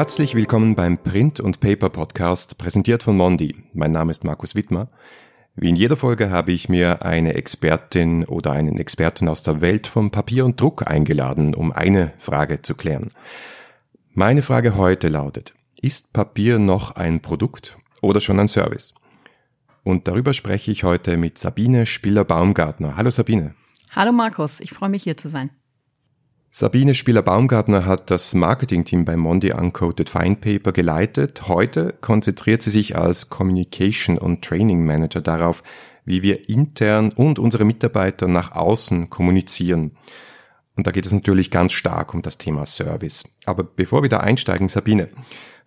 Herzlich willkommen beim Print und Paper Podcast, präsentiert von Mondi. Mein Name ist Markus Wittmer. Wie in jeder Folge habe ich mir eine Expertin oder einen Experten aus der Welt von Papier und Druck eingeladen, um eine Frage zu klären. Meine Frage heute lautet, ist Papier noch ein Produkt oder schon ein Service? Und darüber spreche ich heute mit Sabine Spiller-Baumgartner. Hallo Sabine. Hallo Markus, ich freue mich hier zu sein. Sabine Spieler-Baumgartner hat das Marketingteam bei Mondi Uncoated Fine Paper geleitet. Heute konzentriert sie sich als Communication und Training Manager darauf, wie wir intern und unsere Mitarbeiter nach außen kommunizieren. Und da geht es natürlich ganz stark um das Thema Service. Aber bevor wir da einsteigen, Sabine,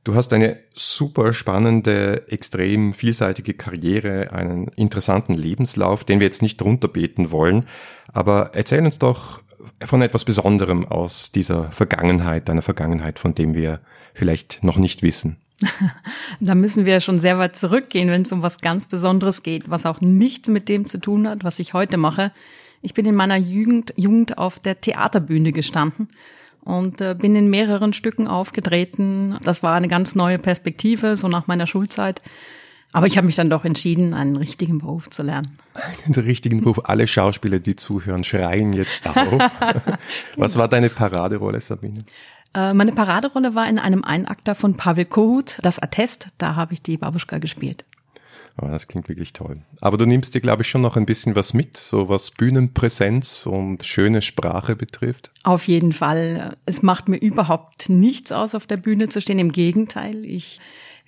du hast eine super spannende, extrem vielseitige Karriere, einen interessanten Lebenslauf, den wir jetzt nicht runterbeten wollen. Aber erzähl uns doch von etwas Besonderem aus dieser Vergangenheit, deiner Vergangenheit, von dem wir vielleicht noch nicht wissen? da müssen wir schon sehr weit zurückgehen, wenn es um was ganz Besonderes geht, was auch nichts mit dem zu tun hat, was ich heute mache. Ich bin in meiner Jugend, Jugend auf der Theaterbühne gestanden und äh, bin in mehreren Stücken aufgetreten. Das war eine ganz neue Perspektive, so nach meiner Schulzeit. Aber ich habe mich dann doch entschieden, einen richtigen Beruf zu lernen. Einen richtigen Beruf. Alle Schauspieler, die zuhören, schreien jetzt auf. Was war deine Paraderolle, Sabine? Äh, meine Paraderolle war in einem Einakter von Pavel Kohut, das Attest. Da habe ich die Babuschka gespielt. Oh, das klingt wirklich toll. Aber du nimmst dir, glaube ich, schon noch ein bisschen was mit, so was Bühnenpräsenz und schöne Sprache betrifft. Auf jeden Fall. Es macht mir überhaupt nichts aus, auf der Bühne zu stehen. Im Gegenteil, ich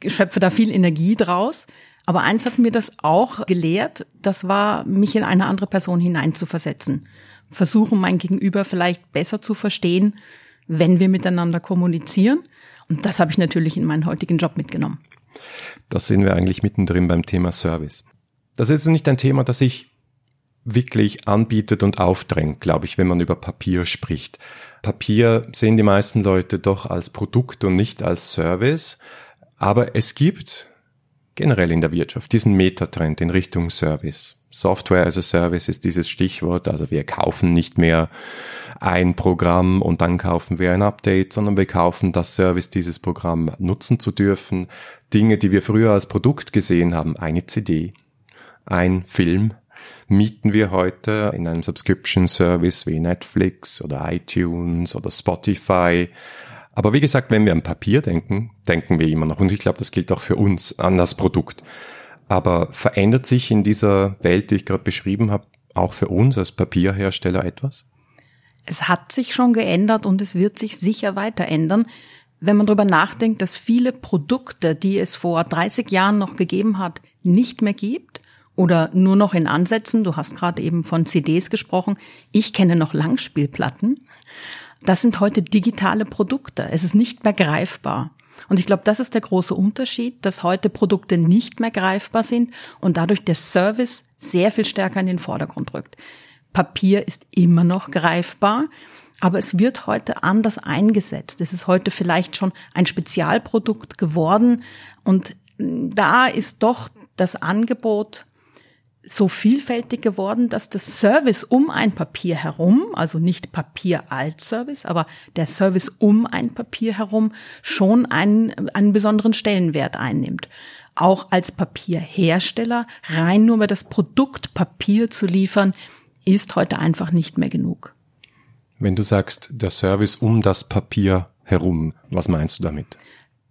schöpfe da viel Energie draus. Aber eins hat mir das auch gelehrt, das war, mich in eine andere Person hineinzuversetzen. Versuchen, mein Gegenüber vielleicht besser zu verstehen, wenn wir miteinander kommunizieren. Und das habe ich natürlich in meinen heutigen Job mitgenommen. Das sehen wir eigentlich mittendrin beim Thema Service. Das ist nicht ein Thema, das sich wirklich anbietet und aufdrängt, glaube ich, wenn man über Papier spricht. Papier sehen die meisten Leute doch als Produkt und nicht als Service. Aber es gibt generell in der Wirtschaft diesen Metatrend in Richtung Service. Software as a Service ist dieses Stichwort. Also wir kaufen nicht mehr ein Programm und dann kaufen wir ein Update, sondern wir kaufen das Service, dieses Programm nutzen zu dürfen. Dinge, die wir früher als Produkt gesehen haben, eine CD, ein Film, mieten wir heute in einem Subscription Service wie Netflix oder iTunes oder Spotify aber wie gesagt, wenn wir an Papier denken, denken wir immer noch, und ich glaube, das gilt auch für uns, an das Produkt. Aber verändert sich in dieser Welt, die ich gerade beschrieben habe, auch für uns als Papierhersteller etwas? Es hat sich schon geändert und es wird sich sicher weiter ändern. Wenn man darüber nachdenkt, dass viele Produkte, die es vor 30 Jahren noch gegeben hat, nicht mehr gibt oder nur noch in Ansätzen, du hast gerade eben von CDs gesprochen, ich kenne noch Langspielplatten, das sind heute digitale Produkte. Es ist nicht mehr greifbar. Und ich glaube, das ist der große Unterschied, dass heute Produkte nicht mehr greifbar sind und dadurch der Service sehr viel stärker in den Vordergrund rückt. Papier ist immer noch greifbar, aber es wird heute anders eingesetzt. Es ist heute vielleicht schon ein Spezialprodukt geworden und da ist doch das Angebot so vielfältig geworden, dass das Service um ein Papier herum, also nicht Papier als Service, aber der Service um ein Papier herum schon einen, einen besonderen Stellenwert einnimmt. Auch als Papierhersteller rein nur mehr das Produkt Papier zu liefern, ist heute einfach nicht mehr genug. Wenn du sagst, der Service um das Papier herum, was meinst du damit?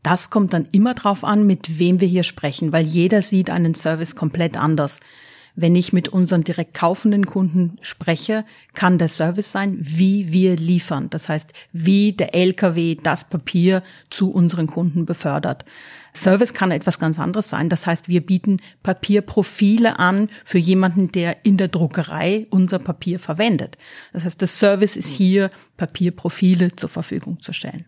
Das kommt dann immer drauf an, mit wem wir hier sprechen, weil jeder sieht einen Service komplett anders. Wenn ich mit unseren direkt kaufenden Kunden spreche, kann der Service sein, wie wir liefern. Das heißt, wie der LKW das Papier zu unseren Kunden befördert. Service kann etwas ganz anderes sein. Das heißt, wir bieten Papierprofile an für jemanden, der in der Druckerei unser Papier verwendet. Das heißt, der Service ist hier, Papierprofile zur Verfügung zu stellen.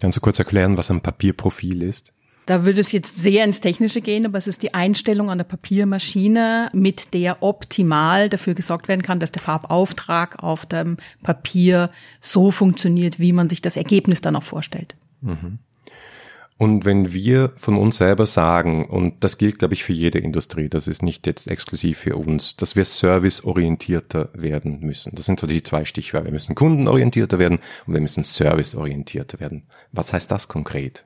Kannst du kurz erklären, was ein Papierprofil ist? Da würde es jetzt sehr ins Technische gehen, aber es ist die Einstellung an der Papiermaschine, mit der optimal dafür gesorgt werden kann, dass der Farbauftrag auf dem Papier so funktioniert, wie man sich das Ergebnis dann auch vorstellt. Mhm. Und wenn wir von uns selber sagen, und das gilt, glaube ich, für jede Industrie, das ist nicht jetzt exklusiv für uns, dass wir serviceorientierter werden müssen. Das sind so die zwei Stichwörter. Wir müssen kundenorientierter werden und wir müssen serviceorientierter werden. Was heißt das konkret?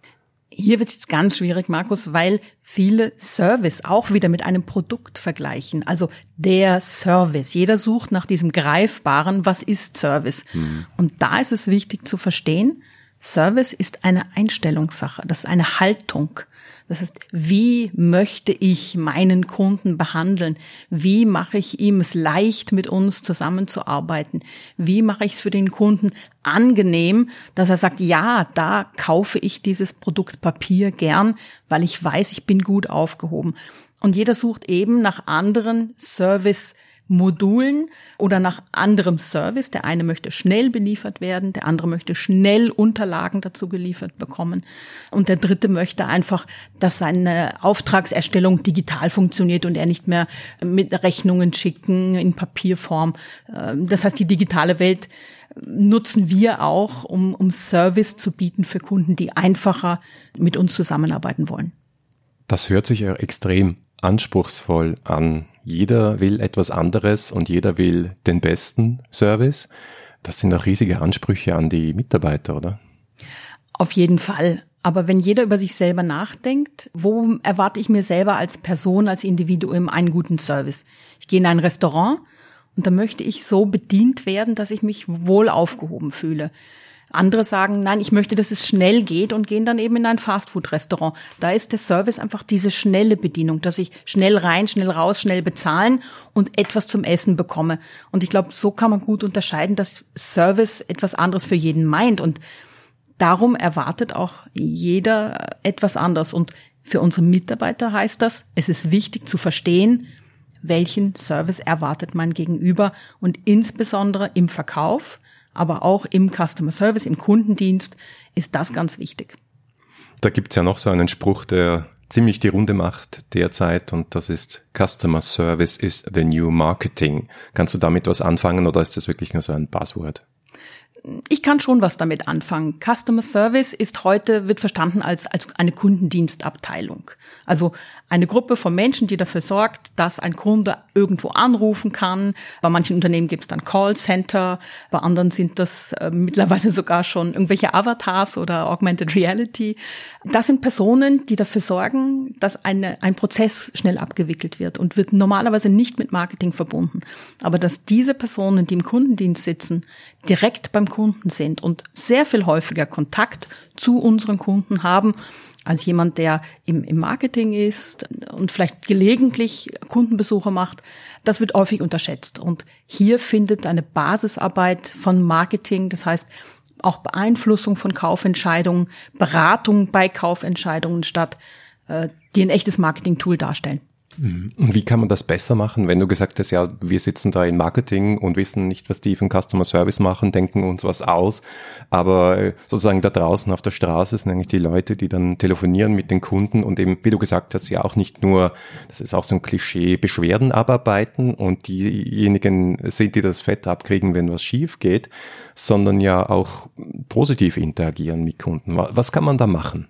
Hier wird es jetzt ganz schwierig, Markus, weil viele Service auch wieder mit einem Produkt vergleichen. Also der Service. Jeder sucht nach diesem Greifbaren, was ist Service? Mhm. Und da ist es wichtig zu verstehen, Service ist eine Einstellungssache, das ist eine Haltung. Das heißt, wie möchte ich meinen Kunden behandeln? Wie mache ich ihm es leicht, mit uns zusammenzuarbeiten? Wie mache ich es für den Kunden angenehm, dass er sagt, ja, da kaufe ich dieses Produkt Papier gern, weil ich weiß, ich bin gut aufgehoben. Und jeder sucht eben nach anderen Service Modulen oder nach anderem Service. Der eine möchte schnell beliefert werden, der andere möchte schnell Unterlagen dazu geliefert bekommen und der dritte möchte einfach, dass seine Auftragserstellung digital funktioniert und er nicht mehr mit Rechnungen schicken in Papierform. Ähm, das heißt, die digitale Welt nutzen wir auch, um, um Service zu bieten für Kunden, die einfacher mit uns zusammenarbeiten wollen. Das hört sich ja extrem anspruchsvoll an. Jeder will etwas anderes und jeder will den besten Service. Das sind auch riesige Ansprüche an die Mitarbeiter, oder? Auf jeden Fall. Aber wenn jeder über sich selber nachdenkt, wo erwarte ich mir selber als Person, als Individuum einen guten Service? Ich gehe in ein Restaurant und da möchte ich so bedient werden, dass ich mich wohl aufgehoben fühle. Andere sagen, nein, ich möchte, dass es schnell geht und gehen dann eben in ein Fastfood-Restaurant. Da ist der Service einfach diese schnelle Bedienung, dass ich schnell rein, schnell raus, schnell bezahlen und etwas zum Essen bekomme. Und ich glaube, so kann man gut unterscheiden, dass Service etwas anderes für jeden meint. Und darum erwartet auch jeder etwas anderes. Und für unsere Mitarbeiter heißt das, es ist wichtig zu verstehen, welchen Service erwartet man gegenüber und insbesondere im Verkauf aber auch im Customer Service, im Kundendienst ist das ganz wichtig. Da gibt's ja noch so einen Spruch, der ziemlich die Runde macht derzeit und das ist Customer Service is the new marketing. Kannst du damit was anfangen oder ist das wirklich nur so ein Buzzword? ich kann schon was damit anfangen. Customer Service ist heute, wird verstanden als, als eine Kundendienstabteilung. Also eine Gruppe von Menschen, die dafür sorgt, dass ein Kunde irgendwo anrufen kann. Bei manchen Unternehmen gibt es dann Callcenter, bei anderen sind das äh, mittlerweile sogar schon irgendwelche Avatars oder Augmented Reality. Das sind Personen, die dafür sorgen, dass eine, ein Prozess schnell abgewickelt wird und wird normalerweise nicht mit Marketing verbunden. Aber dass diese Personen, die im Kundendienst sitzen, direkt beim Kunden sind und sehr viel häufiger Kontakt zu unseren Kunden haben als jemand, der im, im Marketing ist und vielleicht gelegentlich Kundenbesuche macht. Das wird häufig unterschätzt. Und hier findet eine Basisarbeit von Marketing, das heißt auch Beeinflussung von Kaufentscheidungen, Beratung bei Kaufentscheidungen statt, äh, die ein echtes Marketing-Tool darstellen. Mhm. Und wie kann man das besser machen, wenn du gesagt hast, ja, wir sitzen da in Marketing und wissen nicht, was die für Customer Service machen, denken uns was aus, aber äh, sozusagen da draußen auf der Straße sind eigentlich die Leute, die dann telefonieren mit den Kunden und eben, wie du gesagt hast, ja auch nicht nur, das ist auch so ein Klischee, Beschwerden abarbeiten und diejenigen sind, die das Fett abkriegen, wenn was schief geht, sondern ja auch positiv interagieren mit Kunden. Was kann man da machen?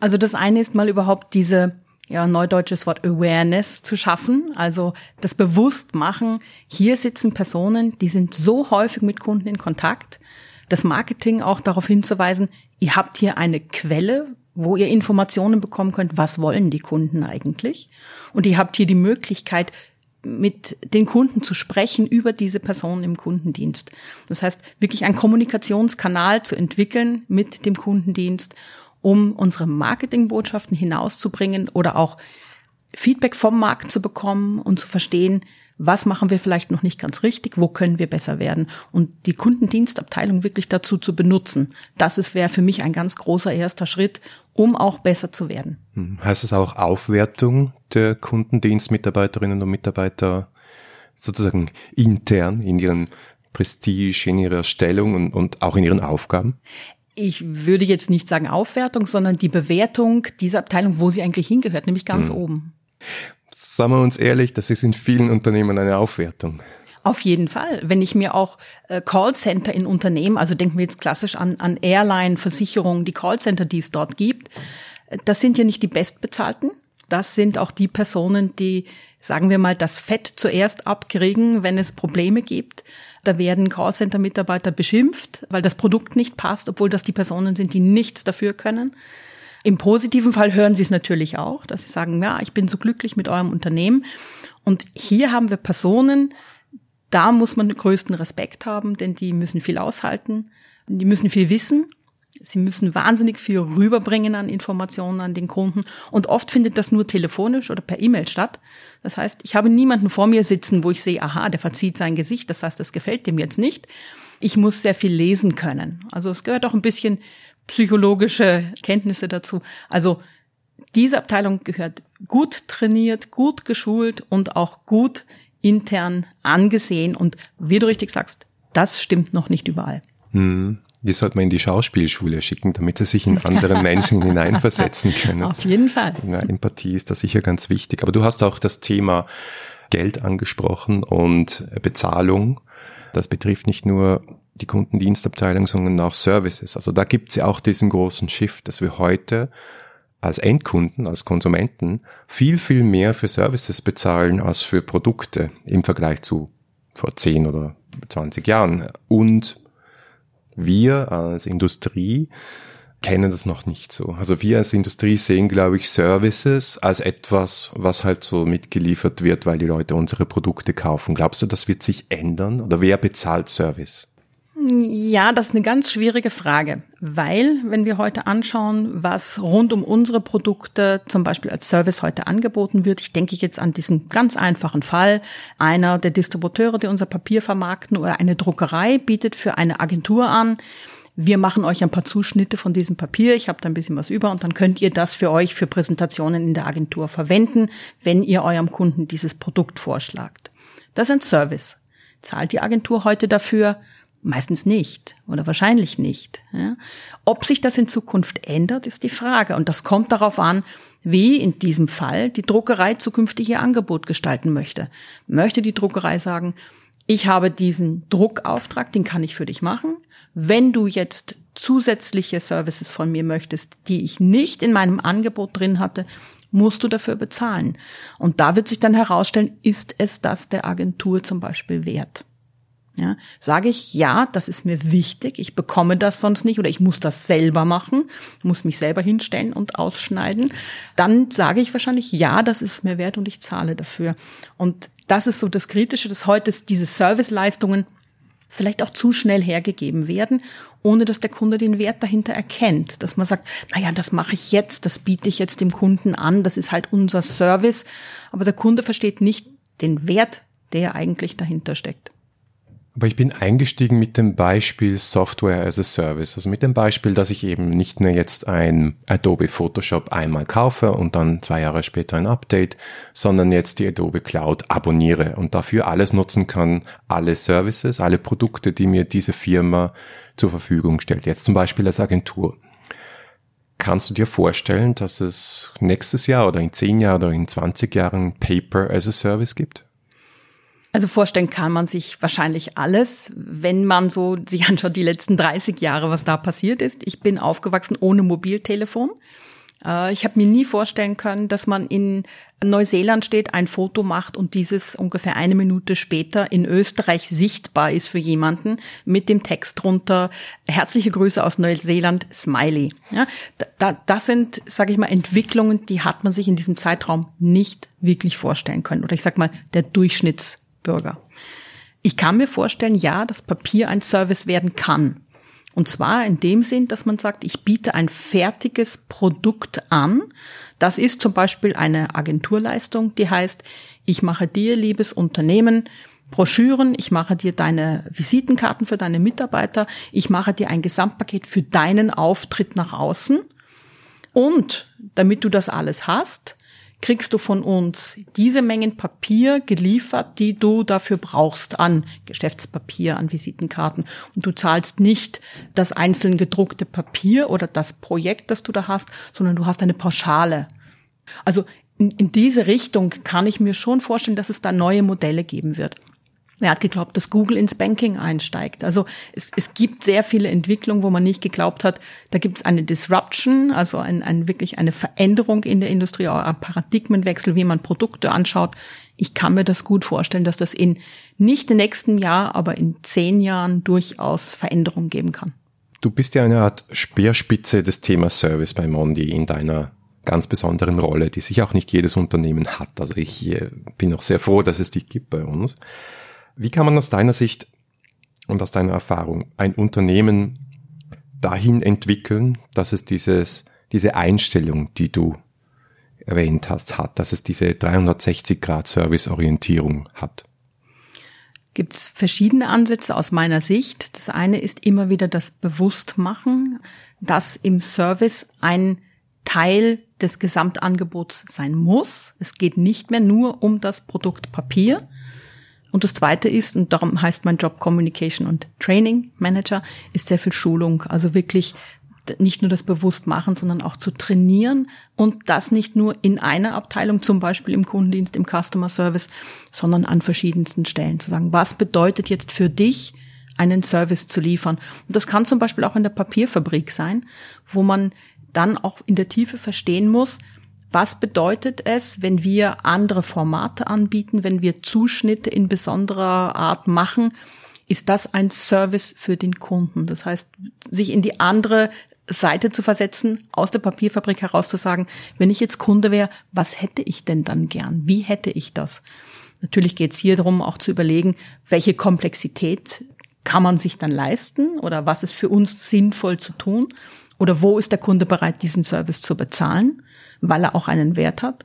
Also das eine ist mal überhaupt diese ja, neudeutsches Wort Awareness zu schaffen, also das Bewusstmachen. Hier sitzen Personen, die sind so häufig mit Kunden in Kontakt. Das Marketing auch darauf hinzuweisen, ihr habt hier eine Quelle, wo ihr Informationen bekommen könnt, was wollen die Kunden eigentlich? Und ihr habt hier die Möglichkeit, mit den Kunden zu sprechen über diese Personen im Kundendienst. Das heißt, wirklich einen Kommunikationskanal zu entwickeln mit dem Kundendienst um unsere Marketingbotschaften hinauszubringen oder auch Feedback vom Markt zu bekommen und zu verstehen, was machen wir vielleicht noch nicht ganz richtig, wo können wir besser werden und die Kundendienstabteilung wirklich dazu zu benutzen. Das wäre für mich ein ganz großer erster Schritt, um auch besser zu werden. Hm. Heißt es auch Aufwertung der Kundendienstmitarbeiterinnen und Mitarbeiter sozusagen intern in ihrem Prestige, in ihrer Stellung und, und auch in ihren Aufgaben? Ich würde jetzt nicht sagen Aufwertung, sondern die Bewertung dieser Abteilung, wo sie eigentlich hingehört, nämlich ganz hm. oben. Sagen wir uns ehrlich, das ist in vielen Unternehmen eine Aufwertung. Auf jeden Fall. Wenn ich mir auch äh, Callcenter in Unternehmen, also denken wir jetzt klassisch an, an Airline, Versicherungen, die Callcenter, die es dort gibt, äh, das sind ja nicht die bestbezahlten. Das sind auch die Personen, die, sagen wir mal, das Fett zuerst abkriegen, wenn es Probleme gibt. Da werden Callcenter-Mitarbeiter beschimpft, weil das Produkt nicht passt, obwohl das die Personen sind, die nichts dafür können. Im positiven Fall hören sie es natürlich auch, dass sie sagen, ja, ich bin so glücklich mit eurem Unternehmen. Und hier haben wir Personen, da muss man den größten Respekt haben, denn die müssen viel aushalten, die müssen viel wissen, sie müssen wahnsinnig viel rüberbringen an Informationen an den Kunden und oft findet das nur telefonisch oder per E-Mail statt. Das heißt, ich habe niemanden vor mir sitzen, wo ich sehe, aha, der verzieht sein Gesicht, das heißt, das gefällt dem jetzt nicht. Ich muss sehr viel lesen können. Also es gehört auch ein bisschen psychologische Kenntnisse dazu. Also diese Abteilung gehört gut trainiert, gut geschult und auch gut intern angesehen. Und wie du richtig sagst, das stimmt noch nicht überall. Hm. Die sollte man in die Schauspielschule schicken, damit sie sich in andere Menschen hineinversetzen können. Auf jeden Fall. Ja, Empathie ist da sicher ganz wichtig. Aber du hast auch das Thema Geld angesprochen und Bezahlung. Das betrifft nicht nur die Kundendienstabteilung, sondern auch Services. Also da gibt es ja auch diesen großen Shift, dass wir heute als Endkunden, als Konsumenten viel, viel mehr für Services bezahlen als für Produkte im Vergleich zu vor 10 oder 20 Jahren. Und wir als Industrie kennen das noch nicht so. Also wir als Industrie sehen, glaube ich, Services als etwas, was halt so mitgeliefert wird, weil die Leute unsere Produkte kaufen. Glaubst du, das wird sich ändern? Oder wer bezahlt Service? Ja, das ist eine ganz schwierige Frage, weil wenn wir heute anschauen, was rund um unsere Produkte zum Beispiel als Service heute angeboten wird, ich denke jetzt an diesen ganz einfachen Fall, einer der Distributeure, die unser Papier vermarkten oder eine Druckerei bietet für eine Agentur an, wir machen euch ein paar Zuschnitte von diesem Papier, ich habe da ein bisschen was über und dann könnt ihr das für euch für Präsentationen in der Agentur verwenden, wenn ihr eurem Kunden dieses Produkt vorschlagt. Das ist ein Service. Zahlt die Agentur heute dafür? Meistens nicht oder wahrscheinlich nicht. Ja. Ob sich das in Zukunft ändert, ist die Frage. Und das kommt darauf an, wie in diesem Fall die Druckerei zukünftig ihr Angebot gestalten möchte. Möchte die Druckerei sagen, ich habe diesen Druckauftrag, den kann ich für dich machen. Wenn du jetzt zusätzliche Services von mir möchtest, die ich nicht in meinem Angebot drin hatte, musst du dafür bezahlen. Und da wird sich dann herausstellen, ist es das der Agentur zum Beispiel wert? Ja, sage ich, ja, das ist mir wichtig, ich bekomme das sonst nicht oder ich muss das selber machen, muss mich selber hinstellen und ausschneiden, dann sage ich wahrscheinlich, ja, das ist mir wert und ich zahle dafür. Und das ist so das Kritische, dass heute diese Serviceleistungen vielleicht auch zu schnell hergegeben werden, ohne dass der Kunde den Wert dahinter erkennt. Dass man sagt, na ja, das mache ich jetzt, das biete ich jetzt dem Kunden an, das ist halt unser Service. Aber der Kunde versteht nicht den Wert, der eigentlich dahinter steckt. Aber ich bin eingestiegen mit dem Beispiel Software as a Service. Also mit dem Beispiel, dass ich eben nicht nur jetzt ein Adobe Photoshop einmal kaufe und dann zwei Jahre später ein Update, sondern jetzt die Adobe Cloud abonniere und dafür alles nutzen kann, alle Services, alle Produkte, die mir diese Firma zur Verfügung stellt. Jetzt zum Beispiel als Agentur. Kannst du dir vorstellen, dass es nächstes Jahr oder in zehn Jahren oder in 20 Jahren Paper as a Service gibt? Also vorstellen kann man sich wahrscheinlich alles, wenn man so sich anschaut, die letzten 30 Jahre, was da passiert ist. Ich bin aufgewachsen ohne Mobiltelefon. Äh, ich habe mir nie vorstellen können, dass man in Neuseeland steht, ein Foto macht und dieses ungefähr eine Minute später in Österreich sichtbar ist für jemanden mit dem Text drunter, herzliche Grüße aus Neuseeland, Smiley. Ja, da, das sind, sage ich mal, Entwicklungen, die hat man sich in diesem Zeitraum nicht wirklich vorstellen können. Oder ich sag mal, der Durchschnitts Bürger. Ich kann mir vorstellen, ja, dass Papier ein Service werden kann. Und zwar in dem Sinn, dass man sagt, ich biete ein fertiges Produkt an. Das ist zum Beispiel eine Agenturleistung, die heißt, ich mache dir, liebes Unternehmen, Broschüren, ich mache dir deine Visitenkarten für deine Mitarbeiter, ich mache dir ein Gesamtpaket für deinen Auftritt nach außen. Und damit du das alles hast, kriegst du von uns diese Mengen Papier geliefert, die du dafür brauchst an Geschäftspapier, an Visitenkarten. Und du zahlst nicht das einzeln gedruckte Papier oder das Projekt, das du da hast, sondern du hast eine Pauschale. Also in, in diese Richtung kann ich mir schon vorstellen, dass es da neue Modelle geben wird. Wer hat geglaubt, dass Google ins Banking einsteigt? Also es, es gibt sehr viele Entwicklungen, wo man nicht geglaubt hat, da gibt es eine Disruption, also ein, ein, wirklich eine Veränderung in der Industrie, auch ein Paradigmenwechsel, wie man Produkte anschaut. Ich kann mir das gut vorstellen, dass das in nicht im nächsten Jahr, aber in zehn Jahren durchaus Veränderungen geben kann. Du bist ja eine Art Speerspitze des Themas Service bei Mondi in deiner ganz besonderen Rolle, die sich auch nicht jedes Unternehmen hat. Also ich äh, bin auch sehr froh, dass es die gibt bei uns. Wie kann man aus deiner Sicht und aus deiner Erfahrung ein Unternehmen dahin entwickeln, dass es dieses, diese Einstellung, die du erwähnt hast, hat, dass es diese 360 Grad Serviceorientierung hat? Gibt es verschiedene Ansätze aus meiner Sicht. Das eine ist immer wieder das Bewusstmachen, dass im Service ein Teil des Gesamtangebots sein muss. Es geht nicht mehr nur um das Produkt Papier. Und das zweite ist, und darum heißt mein Job Communication und Training Manager, ist sehr viel Schulung. Also wirklich nicht nur das bewusst machen, sondern auch zu trainieren und das nicht nur in einer Abteilung, zum Beispiel im Kundendienst, im Customer Service, sondern an verschiedensten Stellen zu sagen, was bedeutet jetzt für dich, einen Service zu liefern. Und das kann zum Beispiel auch in der Papierfabrik sein, wo man dann auch in der Tiefe verstehen muss, was bedeutet es, wenn wir andere Formate anbieten, wenn wir Zuschnitte in besonderer Art machen? Ist das ein Service für den Kunden? Das heißt, sich in die andere Seite zu versetzen, aus der Papierfabrik heraus zu sagen, wenn ich jetzt Kunde wäre, was hätte ich denn dann gern? Wie hätte ich das? Natürlich geht es hier darum, auch zu überlegen, welche Komplexität kann man sich dann leisten oder was ist für uns sinnvoll zu tun oder wo ist der Kunde bereit, diesen Service zu bezahlen, weil er auch einen Wert hat.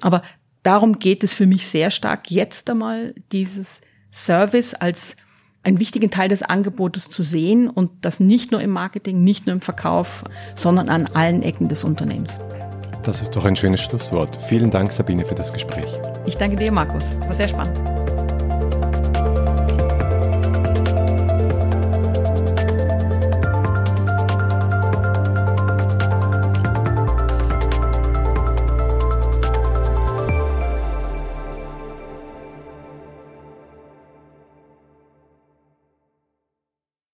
Aber darum geht es für mich sehr stark, jetzt einmal dieses Service als einen wichtigen Teil des Angebotes zu sehen und das nicht nur im Marketing, nicht nur im Verkauf, sondern an allen Ecken des Unternehmens. Das ist doch ein schönes Schlusswort. Vielen Dank, Sabine, für das Gespräch. Ich danke dir, Markus. War sehr spannend.